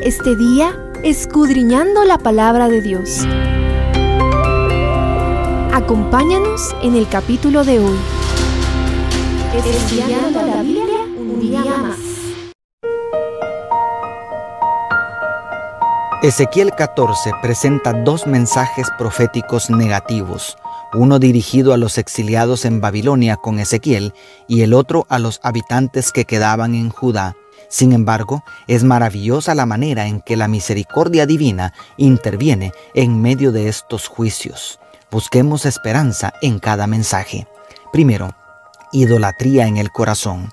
Este día escudriñando la palabra de Dios. Acompáñanos en el capítulo de hoy. Estudiando la Biblia un día más. Ezequiel 14 presenta dos mensajes proféticos negativos, uno dirigido a los exiliados en Babilonia con Ezequiel y el otro a los habitantes que quedaban en Judá. Sin embargo, es maravillosa la manera en que la misericordia divina interviene en medio de estos juicios. Busquemos esperanza en cada mensaje. Primero, idolatría en el corazón.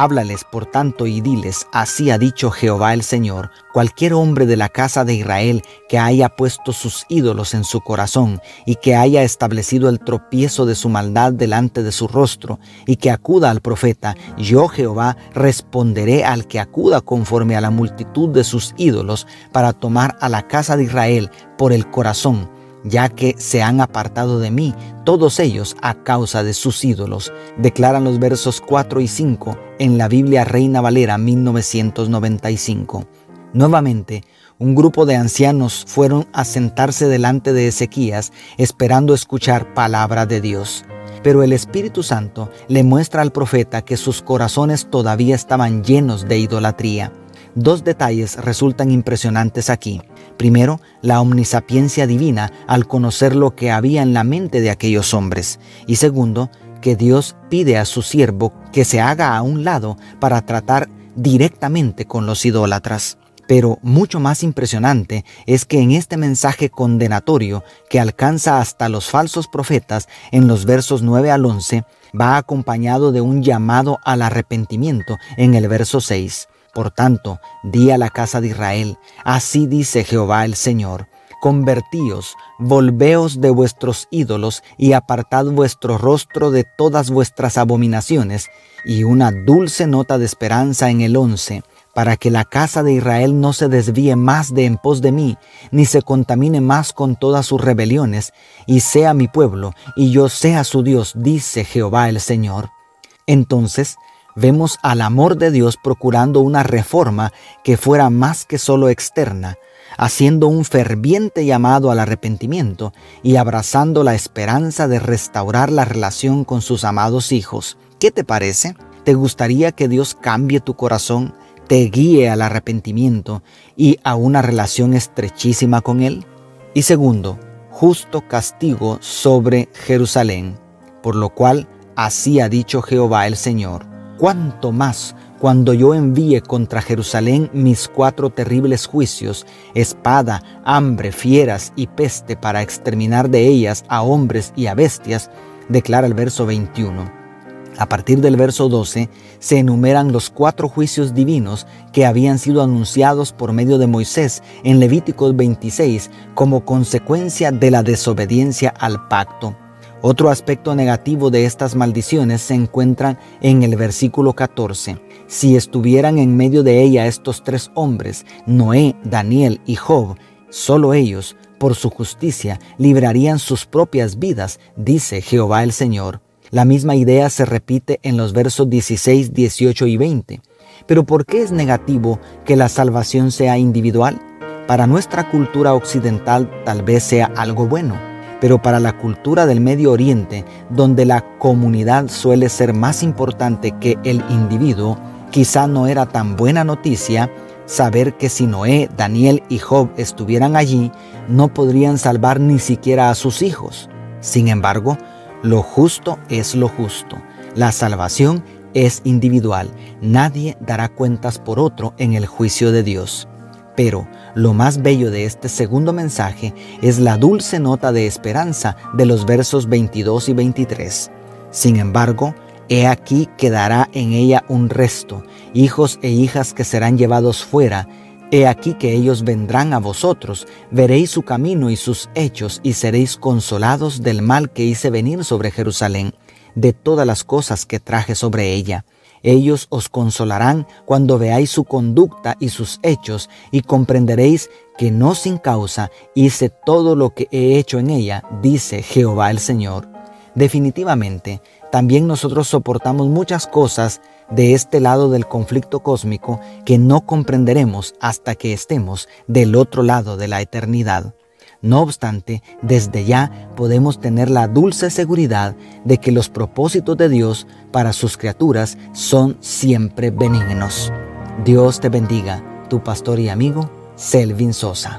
Háblales por tanto y diles, así ha dicho Jehová el Señor, cualquier hombre de la casa de Israel que haya puesto sus ídolos en su corazón y que haya establecido el tropiezo de su maldad delante de su rostro y que acuda al profeta, yo Jehová responderé al que acuda conforme a la multitud de sus ídolos para tomar a la casa de Israel por el corazón ya que se han apartado de mí todos ellos a causa de sus ídolos, declaran los versos 4 y 5 en la Biblia Reina Valera 1995. Nuevamente, un grupo de ancianos fueron a sentarse delante de Ezequías esperando escuchar palabra de Dios. Pero el Espíritu Santo le muestra al profeta que sus corazones todavía estaban llenos de idolatría. Dos detalles resultan impresionantes aquí. Primero, la omnisapiencia divina al conocer lo que había en la mente de aquellos hombres. Y segundo, que Dios pide a su siervo que se haga a un lado para tratar directamente con los idólatras. Pero mucho más impresionante es que en este mensaje condenatorio que alcanza hasta los falsos profetas en los versos 9 al 11, va acompañado de un llamado al arrepentimiento en el verso 6. Por tanto, di a la casa de Israel, así dice Jehová el Señor, convertíos, volveos de vuestros ídolos y apartad vuestro rostro de todas vuestras abominaciones, y una dulce nota de esperanza en el once, para que la casa de Israel no se desvíe más de en pos de mí, ni se contamine más con todas sus rebeliones, y sea mi pueblo, y yo sea su Dios, dice Jehová el Señor. Entonces vemos al amor de Dios procurando una reforma que fuera más que solo externa, haciendo un ferviente llamado al arrepentimiento y abrazando la esperanza de restaurar la relación con sus amados hijos. ¿Qué te parece? ¿Te gustaría que Dios cambie tu corazón, te guíe al arrepentimiento y a una relación estrechísima con Él? Y segundo, justo castigo sobre Jerusalén, por lo cual así ha dicho Jehová el Señor cuánto más cuando yo envíe contra Jerusalén mis cuatro terribles juicios, espada, hambre, fieras y peste para exterminar de ellas a hombres y a bestias, declara el verso 21. A partir del verso 12 se enumeran los cuatro juicios divinos que habían sido anunciados por medio de Moisés en Levíticos 26 como consecuencia de la desobediencia al pacto. Otro aspecto negativo de estas maldiciones se encuentra en el versículo 14. Si estuvieran en medio de ella estos tres hombres, Noé, Daniel y Job, solo ellos, por su justicia, librarían sus propias vidas, dice Jehová el Señor. La misma idea se repite en los versos 16, 18 y 20. Pero ¿por qué es negativo que la salvación sea individual? Para nuestra cultura occidental tal vez sea algo bueno pero para la cultura del Medio Oriente, donde la comunidad suele ser más importante que el individuo, quizá no era tan buena noticia saber que si Noé, Daniel y Job estuvieran allí, no podrían salvar ni siquiera a sus hijos. Sin embargo, lo justo es lo justo. La salvación es individual. Nadie dará cuentas por otro en el juicio de Dios. Pero lo más bello de este segundo mensaje es la dulce nota de esperanza de los versos 22 y 23. Sin embargo, he aquí quedará en ella un resto, hijos e hijas que serán llevados fuera. He aquí que ellos vendrán a vosotros, veréis su camino y sus hechos, y seréis consolados del mal que hice venir sobre Jerusalén, de todas las cosas que traje sobre ella ellos os consolarán cuando veáis su conducta y sus hechos y comprenderéis que no sin causa hice todo lo que he hecho en ella, dice Jehová el Señor. Definitivamente, también nosotros soportamos muchas cosas de este lado del conflicto cósmico que no comprenderemos hasta que estemos del otro lado de la eternidad. No obstante, desde ya podemos tener la dulce seguridad de que los propósitos de Dios para sus criaturas son siempre benignos. Dios te bendiga, tu pastor y amigo, Selvin Sosa.